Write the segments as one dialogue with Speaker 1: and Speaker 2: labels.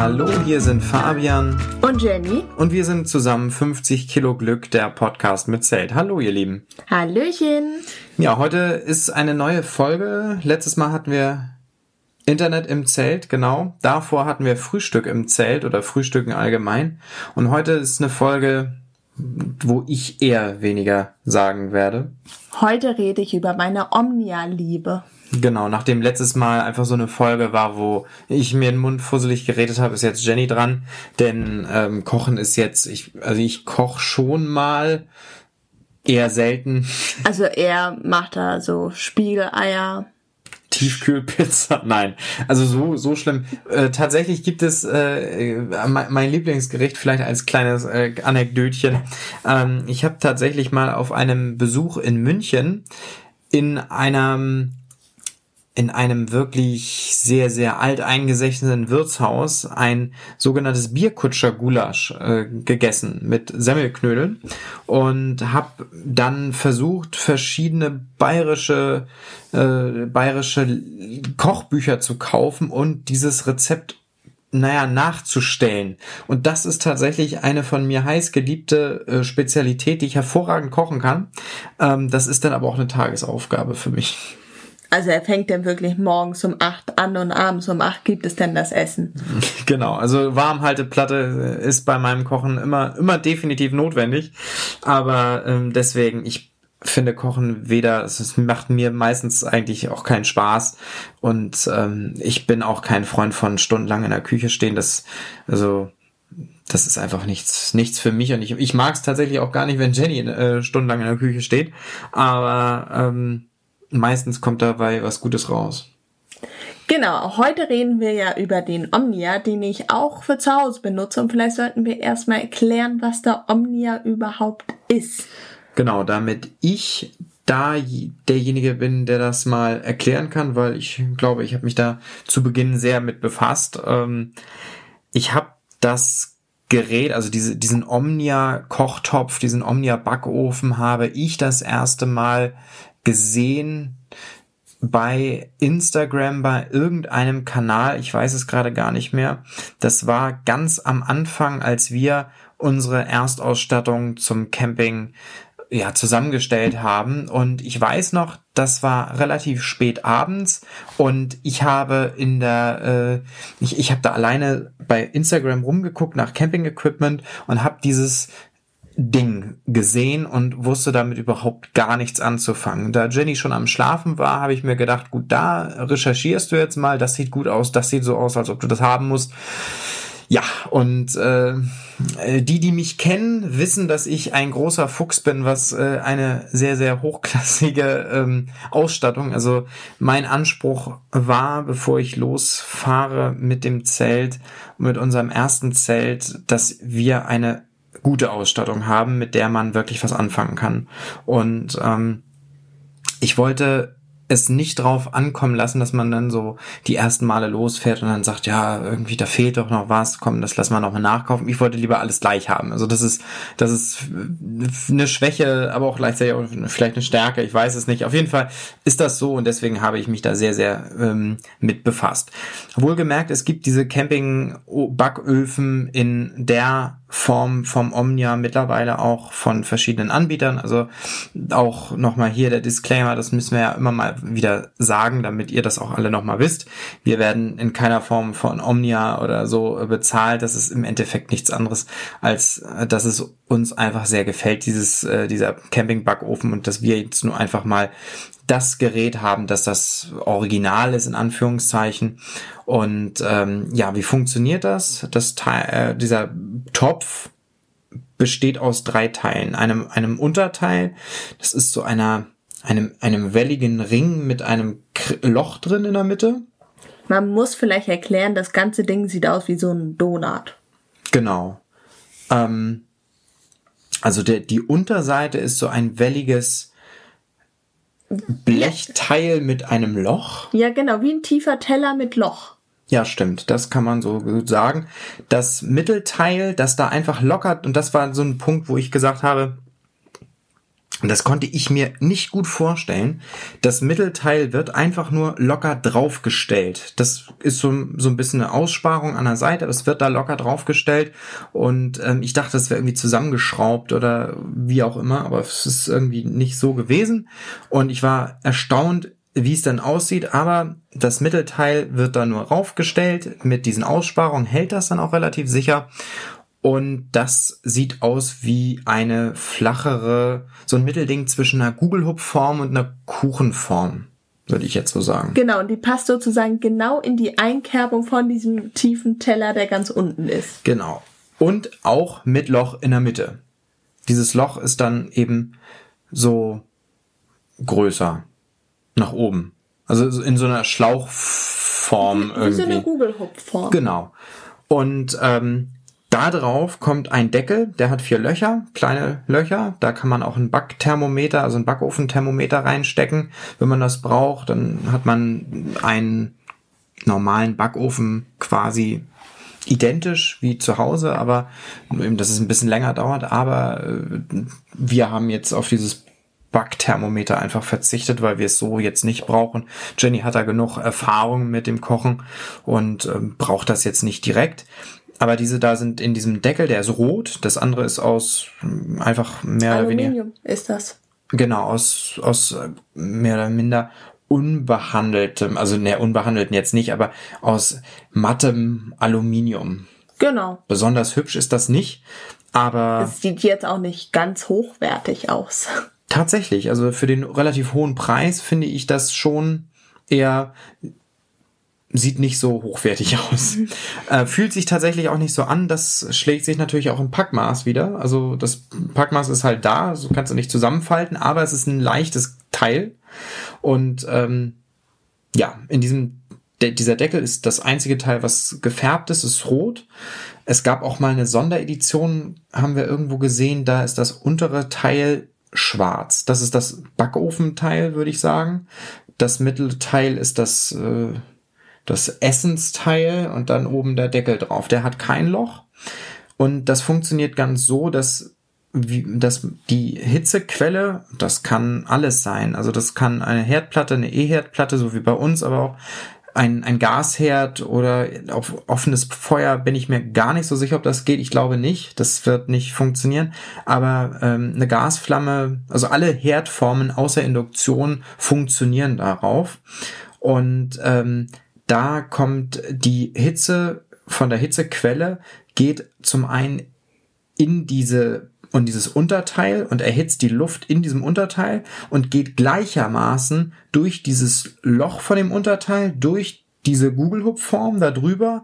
Speaker 1: Hallo, hier sind Fabian
Speaker 2: und Jenny
Speaker 1: und wir sind zusammen 50 Kilo Glück, der Podcast mit Zelt. Hallo, ihr Lieben.
Speaker 2: Hallöchen.
Speaker 1: Ja, heute ist eine neue Folge. Letztes Mal hatten wir Internet im Zelt, genau. Davor hatten wir Frühstück im Zelt oder Frühstücken allgemein. Und heute ist eine Folge, wo ich eher weniger sagen werde.
Speaker 2: Heute rede ich über meine Omnia-Liebe.
Speaker 1: Genau, nachdem letztes Mal einfach so eine Folge war, wo ich mir den Mund fusselig geredet habe, ist jetzt Jenny dran. Denn ähm, Kochen ist jetzt, ich, also ich koche schon mal eher selten.
Speaker 2: Also er macht da so Spiegeleier.
Speaker 1: Tiefkühlpizza. Nein, also so so schlimm. Äh, tatsächlich gibt es äh, mein Lieblingsgericht vielleicht als kleines äh, Anekdötchen. Ähm, ich habe tatsächlich mal auf einem Besuch in München in einem in einem wirklich sehr, sehr alteingesessenen Wirtshaus ein sogenanntes Bierkutscher-Gulasch äh, gegessen mit Semmelknödeln und habe dann versucht, verschiedene bayerische, äh, bayerische Kochbücher zu kaufen und dieses Rezept naja, nachzustellen. Und das ist tatsächlich eine von mir heiß geliebte äh, Spezialität, die ich hervorragend kochen kann. Ähm, das ist dann aber auch eine Tagesaufgabe für mich.
Speaker 2: Also er fängt dann wirklich morgens um acht an und abends um acht gibt es dann das Essen.
Speaker 1: Genau, also Warmhalteplatte ist bei meinem Kochen immer, immer definitiv notwendig. Aber ähm, deswegen, ich finde Kochen weder, es macht mir meistens eigentlich auch keinen Spaß. Und ähm, ich bin auch kein Freund von stundenlang in der Küche stehen. Das, also das ist einfach nichts, nichts für mich. Und ich, ich mag es tatsächlich auch gar nicht, wenn Jenny äh, stundenlang in der Küche steht. Aber ähm, meistens kommt dabei was Gutes raus.
Speaker 2: Genau, heute reden wir ja über den Omnia, den ich auch für zu Hause benutze. Und vielleicht sollten wir erstmal erklären, was der Omnia überhaupt ist.
Speaker 1: Genau, damit ich da derjenige bin, der das mal erklären kann, weil ich glaube, ich habe mich da zu Beginn sehr mit befasst. Ähm, ich habe das Gerät, also diese, diesen Omnia-Kochtopf, diesen Omnia-Backofen habe ich das erste Mal gesehen bei Instagram, bei irgendeinem Kanal, ich weiß es gerade gar nicht mehr. Das war ganz am Anfang, als wir unsere Erstausstattung zum Camping ja, zusammengestellt haben. Und ich weiß noch, das war relativ spät abends und ich habe in der, äh, ich, ich habe da alleine bei Instagram rumgeguckt nach Camping-Equipment und habe dieses Ding gesehen und wusste damit überhaupt gar nichts anzufangen. Da Jenny schon am Schlafen war, habe ich mir gedacht, gut, da recherchierst du jetzt mal, das sieht gut aus, das sieht so aus, als ob du das haben musst. Ja, und äh, die, die mich kennen, wissen, dass ich ein großer Fuchs bin, was äh, eine sehr, sehr hochklassige ähm, Ausstattung. Also mein Anspruch war, bevor ich losfahre mit dem Zelt, mit unserem ersten Zelt, dass wir eine gute Ausstattung haben, mit der man wirklich was anfangen kann. Und ähm, ich wollte es nicht drauf ankommen lassen, dass man dann so die ersten Male losfährt und dann sagt, ja, irgendwie da fehlt doch noch was, komm, das lassen wir noch mal nachkaufen. Ich wollte lieber alles gleich haben. Also das ist, das ist eine Schwäche, aber auch gleichzeitig auch vielleicht eine Stärke, ich weiß es nicht. Auf jeden Fall ist das so und deswegen habe ich mich da sehr, sehr ähm, mit befasst. Wohlgemerkt, es gibt diese Camping-Backöfen in der Form vom Omnia mittlerweile auch von verschiedenen Anbietern. Also auch nochmal hier der Disclaimer, das müssen wir ja immer mal wieder sagen, damit ihr das auch alle nochmal wisst. Wir werden in keiner Form von Omnia oder so bezahlt. Das ist im Endeffekt nichts anderes, als dass es uns einfach sehr gefällt, dieses, äh, dieser Camping-Backofen und dass wir jetzt nur einfach mal das Gerät haben, dass das Original ist, in Anführungszeichen. Und ähm, ja, wie funktioniert das? das Teil, äh, dieser Topf besteht aus drei Teilen. Einem, einem Unterteil, das ist so einer, einem, einem welligen Ring mit einem Loch drin in der Mitte.
Speaker 2: Man muss vielleicht erklären, das ganze Ding sieht aus wie so ein Donut.
Speaker 1: Genau. Ähm, also der, die Unterseite ist so ein welliges Blechteil mit einem Loch.
Speaker 2: Ja, genau, wie ein tiefer Teller mit Loch.
Speaker 1: Ja, stimmt, das kann man so sagen. Das Mittelteil, das da einfach lockert, und das war so ein Punkt, wo ich gesagt habe, das konnte ich mir nicht gut vorstellen. Das Mittelteil wird einfach nur locker draufgestellt. Das ist so, so ein bisschen eine Aussparung an der Seite, aber es wird da locker draufgestellt. Und ähm, ich dachte, das wäre irgendwie zusammengeschraubt oder wie auch immer, aber es ist irgendwie nicht so gewesen. Und ich war erstaunt, wie es dann aussieht, aber das Mittelteil wird da nur raufgestellt. Mit diesen Aussparungen hält das dann auch relativ sicher. Und das sieht aus wie eine flachere, so ein Mittelding zwischen einer Gugelhupfform und einer Kuchenform, würde ich jetzt so sagen.
Speaker 2: Genau, und die passt sozusagen genau in die Einkerbung von diesem tiefen Teller, der ganz unten ist.
Speaker 1: Genau. Und auch mit Loch in der Mitte. Dieses Loch ist dann eben so größer nach oben. Also in so einer Schlauchform
Speaker 2: wie,
Speaker 1: irgendwie.
Speaker 2: Wie so eine Gugelhupfform.
Speaker 1: Genau. Und ähm, da drauf kommt ein Deckel, der hat vier Löcher, kleine Löcher. Da kann man auch ein Backthermometer, also ein Backofenthermometer reinstecken. Wenn man das braucht, dann hat man einen normalen Backofen quasi identisch wie zu Hause, aber eben, dass es ein bisschen länger dauert. Aber äh, wir haben jetzt auf dieses Backthermometer einfach verzichtet, weil wir es so jetzt nicht brauchen. Jenny hat da genug Erfahrung mit dem Kochen und ähm, braucht das jetzt nicht direkt. Aber diese da sind in diesem Deckel, der ist rot. Das andere ist aus hm, einfach mehr
Speaker 2: Aluminium
Speaker 1: oder weniger.
Speaker 2: Aluminium ist das.
Speaker 1: Genau, aus, aus äh, mehr oder minder unbehandeltem, also ne, unbehandelten jetzt nicht, aber aus mattem Aluminium.
Speaker 2: Genau.
Speaker 1: Besonders hübsch ist das nicht, aber.
Speaker 2: Es sieht jetzt auch nicht ganz hochwertig aus.
Speaker 1: Tatsächlich, also für den relativ hohen Preis finde ich das schon eher sieht nicht so hochwertig aus. Äh, fühlt sich tatsächlich auch nicht so an. Das schlägt sich natürlich auch im Packmaß wieder. Also das Packmaß ist halt da, so kannst du nicht zusammenfalten, aber es ist ein leichtes Teil. Und ähm, ja, in diesem de dieser Deckel ist das einzige Teil, was gefärbt ist, ist rot. Es gab auch mal eine Sonderedition, haben wir irgendwo gesehen, da ist das untere Teil schwarz. Das ist das Backofenteil, würde ich sagen. Das Mittelteil ist das äh, das Essensteil und dann oben der Deckel drauf. Der hat kein Loch und das funktioniert ganz so, dass wie, dass die Hitzequelle, das kann alles sein. Also das kann eine Herdplatte, eine E-Herdplatte, so wie bei uns, aber auch ein, ein Gasherd oder auf offenes Feuer bin ich mir gar nicht so sicher, ob das geht. Ich glaube nicht. Das wird nicht funktionieren. Aber ähm, eine Gasflamme, also alle Herdformen außer Induktion funktionieren darauf. Und ähm, da kommt die Hitze von der Hitzequelle, geht zum einen in diese und dieses Unterteil und erhitzt die Luft in diesem Unterteil und geht gleichermaßen durch dieses Loch von dem Unterteil, durch diese Gugelhupfform da drüber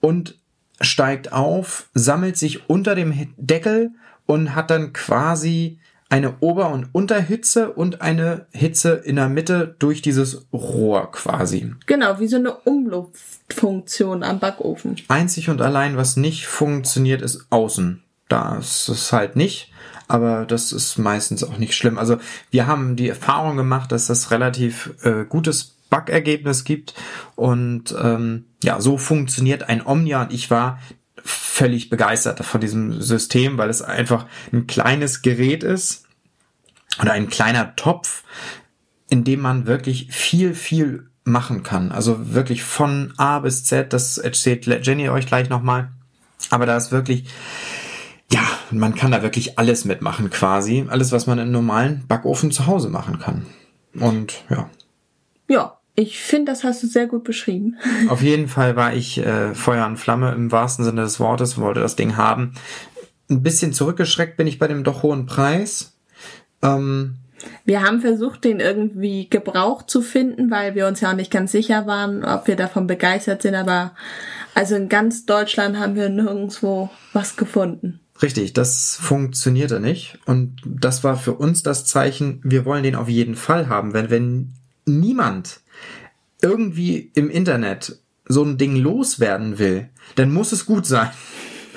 Speaker 1: und steigt auf, sammelt sich unter dem Deckel und hat dann quasi eine Ober- und Unterhitze und eine Hitze in der Mitte durch dieses Rohr quasi.
Speaker 2: Genau, wie so eine Umluftfunktion am Backofen.
Speaker 1: Einzig und allein, was nicht funktioniert, ist außen. Da ist es halt nicht, aber das ist meistens auch nicht schlimm. Also wir haben die Erfahrung gemacht, dass das relativ äh, gutes Backergebnis gibt und ähm, ja, so funktioniert ein Omnia und ich war völlig begeistert von diesem System, weil es einfach ein kleines Gerät ist, oder ein kleiner Topf, in dem man wirklich viel, viel machen kann. Also wirklich von A bis Z, das erzählt Jenny euch gleich nochmal. Aber da ist wirklich, ja, man kann da wirklich alles mitmachen quasi. Alles, was man in normalen Backofen zu Hause machen kann. Und ja.
Speaker 2: Ja, ich finde, das hast du sehr gut beschrieben.
Speaker 1: Auf jeden Fall war ich äh, Feuer und Flamme im wahrsten Sinne des Wortes, wollte das Ding haben. Ein bisschen zurückgeschreckt bin ich bei dem doch hohen Preis.
Speaker 2: Ähm, wir haben versucht, den irgendwie gebraucht zu finden, weil wir uns ja auch nicht ganz sicher waren, ob wir davon begeistert sind, aber also in ganz Deutschland haben wir nirgendwo was gefunden.
Speaker 1: Richtig, das funktionierte nicht. Und das war für uns das Zeichen, wir wollen den auf jeden Fall haben. Wenn, wenn niemand irgendwie im Internet so ein Ding loswerden will, dann muss es gut sein.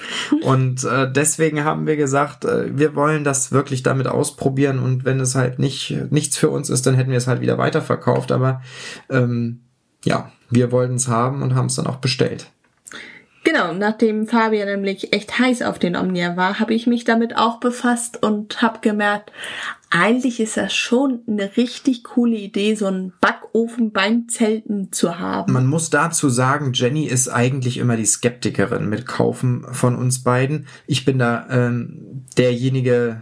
Speaker 1: Und äh, deswegen haben wir gesagt, äh, wir wollen das wirklich damit ausprobieren und wenn es halt nicht nichts für uns ist, dann hätten wir es halt wieder weiterverkauft. Aber ähm, ja, wir wollten es haben und haben es dann auch bestellt.
Speaker 2: Genau, nachdem Fabian nämlich echt heiß auf den Omnia war, habe ich mich damit auch befasst und habe gemerkt, eigentlich ist das schon eine richtig coole Idee, so einen Backofen beim Zelten zu haben.
Speaker 1: Man muss dazu sagen, Jenny ist eigentlich immer die Skeptikerin mit Kaufen von uns beiden. Ich bin da ähm, derjenige,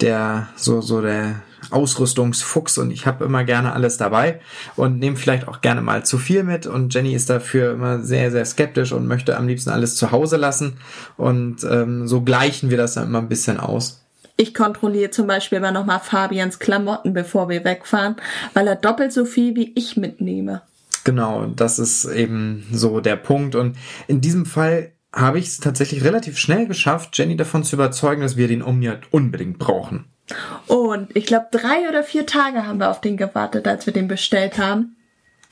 Speaker 1: der so so der Ausrüstungsfuchs und ich habe immer gerne alles dabei und nehme vielleicht auch gerne mal zu viel mit und Jenny ist dafür immer sehr, sehr skeptisch und möchte am liebsten alles zu Hause lassen und ähm, so gleichen wir das dann immer ein bisschen aus.
Speaker 2: Ich kontrolliere zum Beispiel immer nochmal Fabians Klamotten, bevor wir wegfahren, weil er doppelt so viel wie ich mitnehme.
Speaker 1: Genau, das ist eben so der Punkt und in diesem Fall habe ich es tatsächlich relativ schnell geschafft, Jenny davon zu überzeugen, dass wir den Omnia unbedingt brauchen.
Speaker 2: Und ich glaube, drei oder vier Tage haben wir auf den gewartet, als wir den bestellt haben.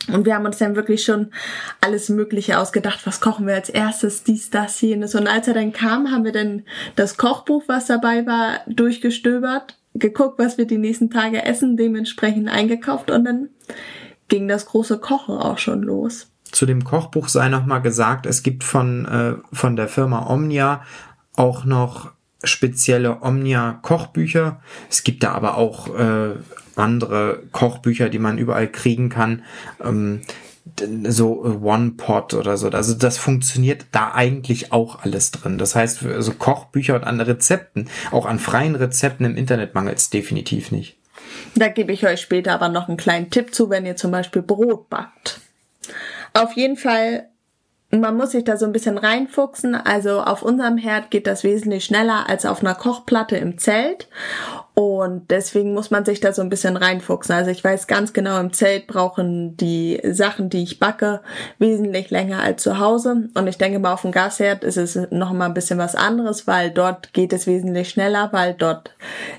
Speaker 2: Und wir haben uns dann wirklich schon alles Mögliche ausgedacht. Was kochen wir als erstes? Dies, das, jenes. Und als er dann kam, haben wir dann das Kochbuch, was dabei war, durchgestöbert, geguckt, was wir die nächsten Tage essen, dementsprechend eingekauft und dann ging das große Kochen auch schon los.
Speaker 1: Zu dem Kochbuch sei nochmal gesagt, es gibt von, äh, von der Firma Omnia auch noch spezielle Omnia-Kochbücher. Es gibt da aber auch äh, andere Kochbücher, die man überall kriegen kann. Ähm, so One-Pot oder so. Also das funktioniert da eigentlich auch alles drin. Das heißt, so Kochbücher und an Rezepten, auch an freien Rezepten im Internet mangelt es definitiv nicht.
Speaker 2: Da gebe ich euch später aber noch einen kleinen Tipp zu, wenn ihr zum Beispiel Brot backt. Auf jeden Fall man muss sich da so ein bisschen reinfuchsen. Also auf unserem Herd geht das wesentlich schneller als auf einer Kochplatte im Zelt. Und deswegen muss man sich da so ein bisschen reinfuchsen. Also ich weiß ganz genau, im Zelt brauchen die Sachen, die ich backe, wesentlich länger als zu Hause. Und ich denke mal, auf dem Gasherd ist es noch mal ein bisschen was anderes, weil dort geht es wesentlich schneller, weil dort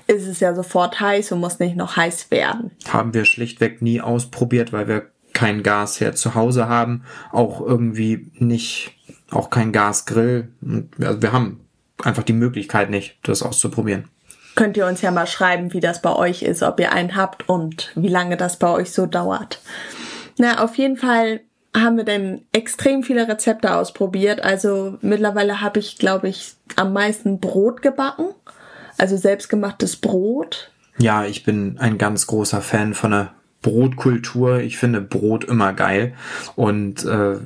Speaker 2: ist es ja sofort heiß und muss nicht noch heiß werden.
Speaker 1: Haben wir schlichtweg nie ausprobiert, weil wir kein Gas her zu Hause haben, auch irgendwie nicht, auch kein Gasgrill. Also wir haben einfach die Möglichkeit nicht, das auszuprobieren.
Speaker 2: Könnt ihr uns ja mal schreiben, wie das bei euch ist, ob ihr einen habt und wie lange das bei euch so dauert. Na, auf jeden Fall haben wir denn extrem viele Rezepte ausprobiert. Also mittlerweile habe ich, glaube ich, am meisten Brot gebacken. Also selbstgemachtes Brot.
Speaker 1: Ja, ich bin ein ganz großer Fan von der Brotkultur. Ich finde Brot immer geil. Und äh,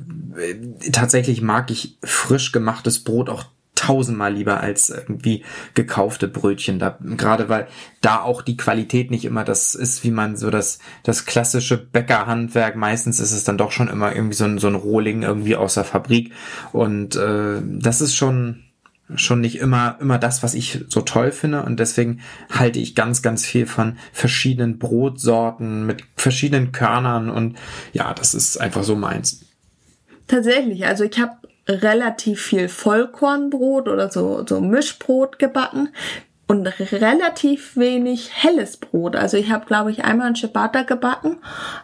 Speaker 1: tatsächlich mag ich frisch gemachtes Brot auch tausendmal lieber als irgendwie gekaufte Brötchen. Da, gerade weil da auch die Qualität nicht immer das ist, wie man so das, das klassische Bäckerhandwerk. Meistens ist es dann doch schon immer irgendwie so ein, so ein Rohling irgendwie aus der Fabrik. Und äh, das ist schon, schon nicht immer, immer das, was ich so toll finde. Und deswegen halte ich ganz, ganz viel von verschiedenen Brotsorten mit verschiedenen Körnern. Und ja, das ist einfach so meins.
Speaker 2: Tatsächlich, also ich habe relativ viel Vollkornbrot oder so, so Mischbrot gebacken und relativ wenig helles Brot. Also ich habe, glaube ich, einmal ein Ciabatta gebacken,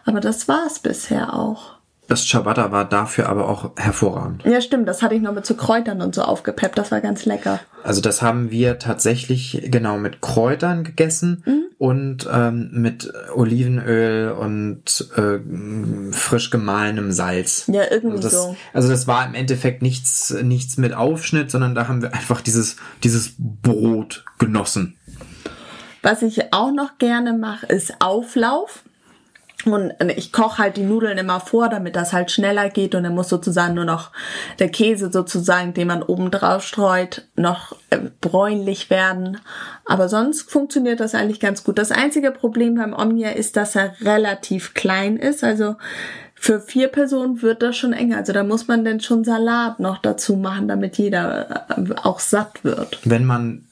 Speaker 2: aber das war es bisher auch.
Speaker 1: Das Ciabatta war dafür aber auch hervorragend.
Speaker 2: Ja, stimmt. Das hatte ich noch mit so Kräutern und so aufgepeppt. Das war ganz lecker.
Speaker 1: Also das haben wir tatsächlich genau mit Kräutern gegessen mhm. und ähm, mit Olivenöl und äh, frisch gemahlenem Salz.
Speaker 2: Ja, irgendwie
Speaker 1: also das,
Speaker 2: so.
Speaker 1: Also das war im Endeffekt nichts, nichts mit Aufschnitt, sondern da haben wir einfach dieses, dieses Brot genossen.
Speaker 2: Was ich auch noch gerne mache, ist Auflauf. Und ich koche halt die Nudeln immer vor, damit das halt schneller geht und dann muss sozusagen nur noch der Käse sozusagen, den man oben drauf streut, noch äh, bräunlich werden. Aber sonst funktioniert das eigentlich ganz gut. Das einzige Problem beim Omnia ist, dass er relativ klein ist. Also für vier Personen wird das schon enger. Also da muss man dann schon Salat noch dazu machen, damit jeder äh, auch satt wird.
Speaker 1: Wenn man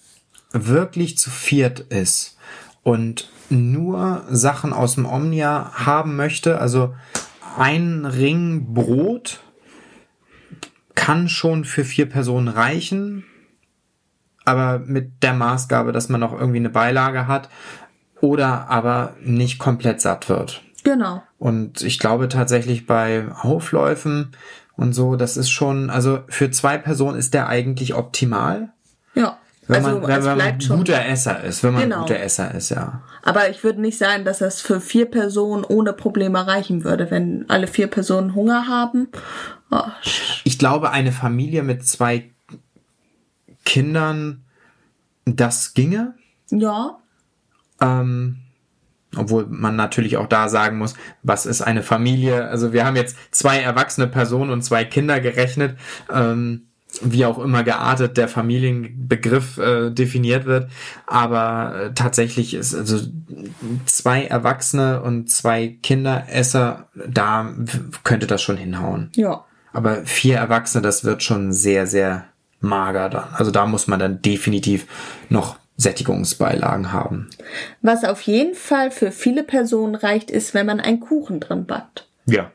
Speaker 1: wirklich zu viert ist und nur Sachen aus dem Omnia haben möchte, also ein Ring Brot kann schon für vier Personen reichen, aber mit der Maßgabe, dass man noch irgendwie eine Beilage hat oder aber nicht komplett satt wird.
Speaker 2: Genau.
Speaker 1: Und ich glaube tatsächlich bei Aufläufen und so, das ist schon, also für zwei Personen ist der eigentlich optimal. Wenn also, man, wenn, wenn man ein guter Esser ist, wenn man genau. ein guter Esser ist, ja.
Speaker 2: Aber ich würde nicht sagen, dass das für vier Personen ohne Probleme reichen würde, wenn alle vier Personen Hunger haben.
Speaker 1: Oh. Ich glaube, eine Familie mit zwei Kindern, das ginge.
Speaker 2: Ja.
Speaker 1: Ähm, obwohl man natürlich auch da sagen muss, was ist eine Familie? Also wir haben jetzt zwei erwachsene Personen und zwei Kinder gerechnet. Ähm, wie auch immer geartet der Familienbegriff äh, definiert wird. Aber äh, tatsächlich ist also zwei Erwachsene und zwei Kinderesser, da könnte das schon hinhauen.
Speaker 2: Ja.
Speaker 1: Aber vier Erwachsene, das wird schon sehr, sehr mager dann. Also da muss man dann definitiv noch Sättigungsbeilagen haben.
Speaker 2: Was auf jeden Fall für viele Personen reicht, ist, wenn man einen Kuchen drin backt.
Speaker 1: Ja.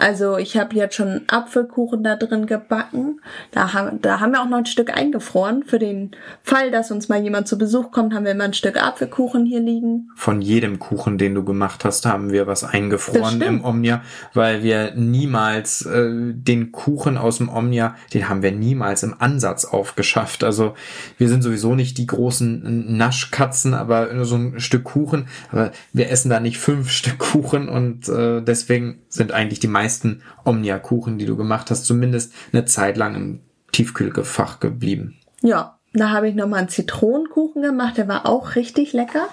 Speaker 2: Also ich habe jetzt schon Apfelkuchen da drin gebacken. Da haben, da haben wir auch noch ein Stück eingefroren. Für den Fall, dass uns mal jemand zu Besuch kommt, haben wir immer ein Stück Apfelkuchen hier liegen.
Speaker 1: Von jedem Kuchen, den du gemacht hast, haben wir was eingefroren im Omnia, weil wir niemals äh, den Kuchen aus dem Omnia, den haben wir niemals im Ansatz aufgeschafft. Also wir sind sowieso nicht die großen Naschkatzen, aber nur so ein Stück Kuchen. Aber wir essen da nicht fünf Stück Kuchen und äh, deswegen sind eigentlich die meisten meisten Omnia-Kuchen, die du gemacht hast, zumindest eine Zeit lang im Tiefkühlfach geblieben.
Speaker 2: Ja, da habe ich nochmal einen Zitronenkuchen gemacht, der war auch richtig lecker.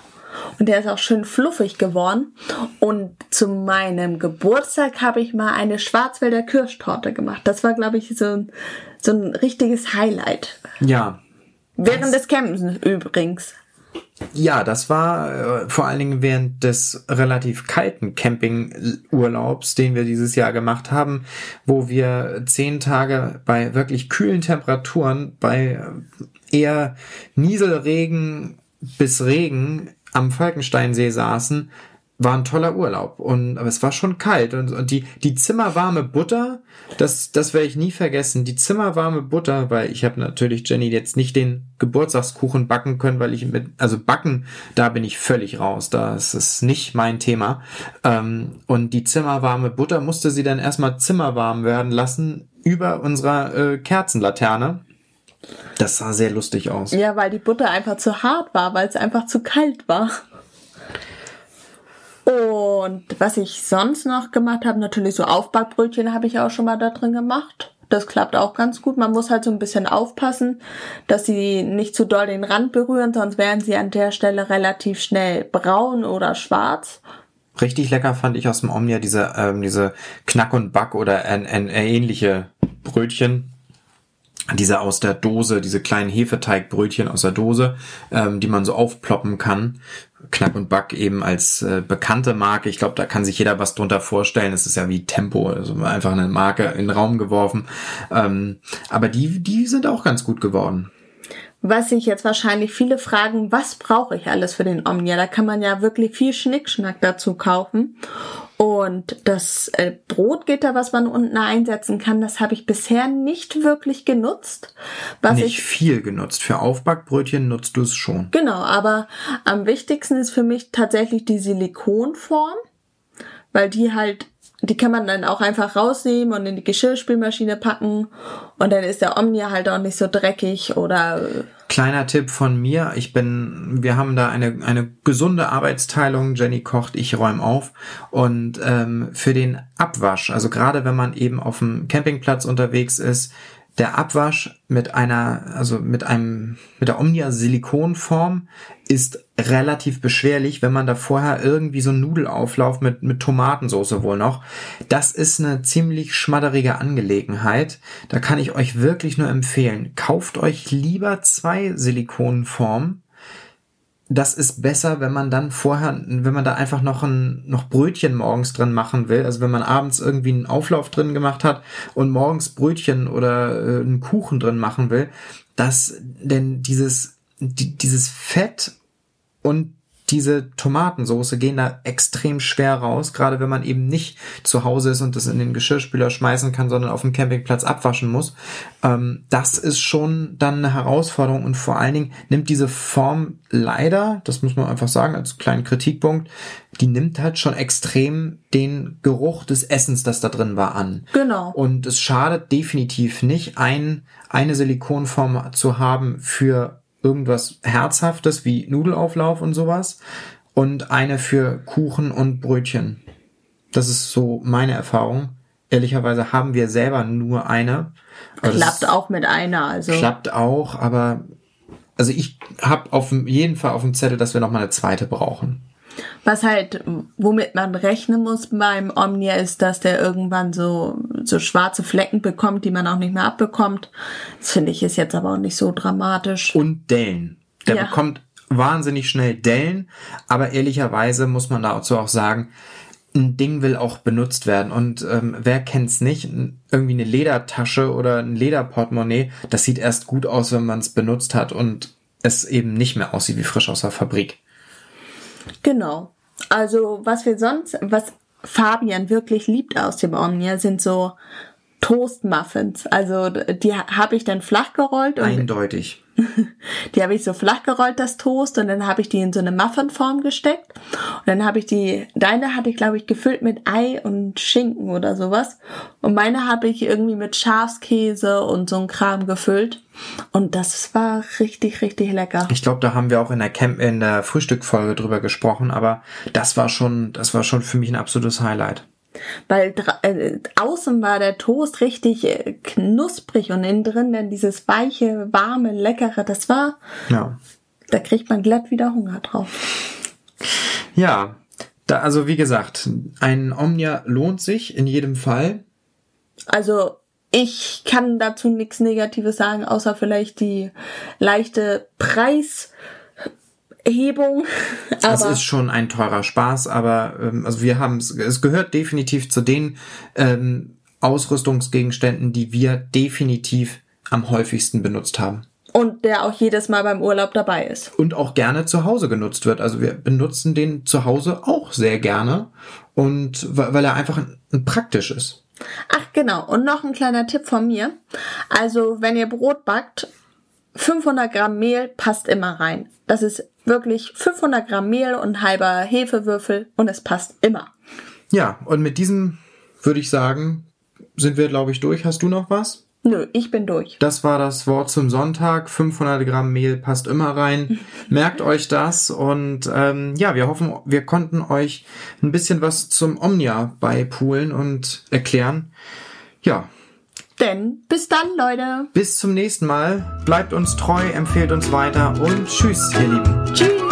Speaker 2: Und der ist auch schön fluffig geworden. Und zu meinem Geburtstag habe ich mal eine Schwarzwälder Kirschtorte gemacht. Das war, glaube ich, so ein, so ein richtiges Highlight.
Speaker 1: Ja.
Speaker 2: Während des Campens übrigens.
Speaker 1: Ja, das war äh, vor allen Dingen während des relativ kalten Campingurlaubs, den wir dieses Jahr gemacht haben, wo wir zehn Tage bei wirklich kühlen Temperaturen, bei eher Nieselregen bis Regen am Falkensteinsee saßen war ein toller Urlaub und aber es war schon kalt und, und die die zimmerwarme Butter, das das werde ich nie vergessen. Die zimmerwarme Butter, weil ich habe natürlich Jenny jetzt nicht den Geburtstagskuchen backen können, weil ich mit also backen, da bin ich völlig raus. Das ist nicht mein Thema. Ähm, und die zimmerwarme Butter musste sie dann erstmal zimmerwarm werden lassen über unserer äh, Kerzenlaterne. Das sah sehr lustig aus.
Speaker 2: Ja, weil die Butter einfach zu hart war, weil es einfach zu kalt war. Und was ich sonst noch gemacht habe, natürlich so Aufbackbrötchen habe ich auch schon mal da drin gemacht. Das klappt auch ganz gut. Man muss halt so ein bisschen aufpassen, dass sie nicht zu doll den Rand berühren, sonst werden sie an der Stelle relativ schnell braun oder schwarz.
Speaker 1: Richtig lecker fand ich aus dem Omnia diese, ähm, diese Knack und Back oder ein, ein ähnliche Brötchen diese aus der Dose, diese kleinen Hefeteigbrötchen aus der Dose, ähm, die man so aufploppen kann. Knack und Back eben als äh, bekannte Marke. Ich glaube, da kann sich jeder was drunter vorstellen. Es ist ja wie Tempo, also einfach eine Marke in den Raum geworfen. Ähm, aber die, die sind auch ganz gut geworden.
Speaker 2: Was sich jetzt wahrscheinlich viele fragen, was brauche ich alles für den Omnia? Da kann man ja wirklich viel Schnickschnack dazu kaufen. Und das äh, Brotgitter, was man unten einsetzen kann, das habe ich bisher nicht wirklich genutzt.
Speaker 1: Was nicht ich, viel genutzt. Für Aufbackbrötchen nutzt du es schon.
Speaker 2: Genau, aber am wichtigsten ist für mich tatsächlich die Silikonform, weil die halt die kann man dann auch einfach rausnehmen und in die Geschirrspülmaschine packen. Und dann ist der Omnia halt auch nicht so dreckig oder
Speaker 1: Kleiner Tipp von mir, ich bin, wir haben da eine, eine gesunde Arbeitsteilung, Jenny kocht, ich räume auf. Und ähm, für den Abwasch, also gerade wenn man eben auf dem Campingplatz unterwegs ist, der Abwasch mit einer, also mit einem, mit der Omnia Silikonform ist relativ beschwerlich, wenn man da vorher irgendwie so einen Nudelauflauf mit, mit Tomatensauce wohl noch. Das ist eine ziemlich schmadderige Angelegenheit. Da kann ich euch wirklich nur empfehlen. Kauft euch lieber zwei Silikonformen das ist besser, wenn man dann vorher, wenn man da einfach noch ein noch Brötchen morgens drin machen will. Also wenn man abends irgendwie einen Auflauf drin gemacht hat und morgens Brötchen oder äh, einen Kuchen drin machen will, dass denn dieses die, dieses Fett und diese Tomatensoße gehen da extrem schwer raus, gerade wenn man eben nicht zu Hause ist und das in den Geschirrspüler schmeißen kann, sondern auf dem Campingplatz abwaschen muss. Ähm, das ist schon dann eine Herausforderung und vor allen Dingen nimmt diese Form leider, das muss man einfach sagen als kleinen Kritikpunkt, die nimmt halt schon extrem den Geruch des Essens, das da drin war, an.
Speaker 2: Genau.
Speaker 1: Und es schadet definitiv nicht, ein, eine Silikonform zu haben für irgendwas Herzhaftes wie Nudelauflauf und sowas und eine für Kuchen und Brötchen. Das ist so meine Erfahrung. Ehrlicherweise haben wir selber nur eine.
Speaker 2: Klappt auch mit einer, also.
Speaker 1: Klappt auch, aber also ich habe auf jeden Fall auf dem Zettel, dass wir noch mal eine zweite brauchen.
Speaker 2: Was halt, womit man rechnen muss beim Omnia, ist, dass der irgendwann so, so schwarze Flecken bekommt, die man auch nicht mehr abbekommt. Das finde ich ist jetzt aber auch nicht so dramatisch.
Speaker 1: Und Dellen. Der ja. bekommt wahnsinnig schnell Dellen, aber ehrlicherweise muss man dazu auch sagen, ein Ding will auch benutzt werden. Und ähm, wer kennt's nicht? Irgendwie eine Ledertasche oder ein Lederportemonnaie, das sieht erst gut aus, wenn man es benutzt hat und es eben nicht mehr aussieht wie frisch aus der Fabrik.
Speaker 2: Genau. Also was wir sonst, was Fabian wirklich liebt aus dem Omnia, sind so Toastmuffins. Also die habe ich dann flach gerollt.
Speaker 1: Und Eindeutig.
Speaker 2: die habe ich so flach gerollt, das Toast, und dann habe ich die in so eine Muffinform gesteckt. Und dann habe ich die, deine hatte ich, glaube ich, gefüllt mit Ei und Schinken oder sowas. Und meine habe ich irgendwie mit Schafskäse und so ein Kram gefüllt. Und das war richtig, richtig lecker.
Speaker 1: Ich glaube, da haben wir auch in der Camp in der Frühstückfolge drüber gesprochen, aber das war schon, das war schon für mich ein absolutes Highlight.
Speaker 2: Weil äh, außen war der Toast richtig äh, knusprig und innen drin dann dieses weiche, warme, leckere, das war. Ja. Da kriegt man glatt wieder Hunger drauf.
Speaker 1: Ja, da, also wie gesagt, ein Omnia lohnt sich in jedem Fall.
Speaker 2: Also ich kann dazu nichts Negatives sagen, außer vielleicht die leichte Preis. Hebung.
Speaker 1: Das ist schon ein teurer Spaß, aber ähm, also wir haben es gehört definitiv zu den ähm, Ausrüstungsgegenständen, die wir definitiv am häufigsten benutzt haben.
Speaker 2: Und der auch jedes Mal beim Urlaub dabei ist.
Speaker 1: Und auch gerne zu Hause genutzt wird. Also wir benutzen den zu Hause auch sehr gerne und weil er einfach praktisch ist.
Speaker 2: Ach genau, und noch ein kleiner Tipp von mir. Also wenn ihr Brot backt, 500 Gramm Mehl passt immer rein. Das ist wirklich 500 Gramm Mehl und halber Hefewürfel und es passt immer.
Speaker 1: Ja, und mit diesem würde ich sagen, sind wir, glaube ich, durch. Hast du noch was?
Speaker 2: Nö, ich bin durch.
Speaker 1: Das war das Wort zum Sonntag. 500 Gramm Mehl passt immer rein. Merkt euch das und ähm, ja, wir hoffen, wir konnten euch ein bisschen was zum Omnia beipulen und erklären. Ja,
Speaker 2: denn bis dann, Leute.
Speaker 1: Bis zum nächsten Mal. Bleibt uns treu, empfehlt uns weiter und tschüss, ihr Lieben.
Speaker 2: Tschüss.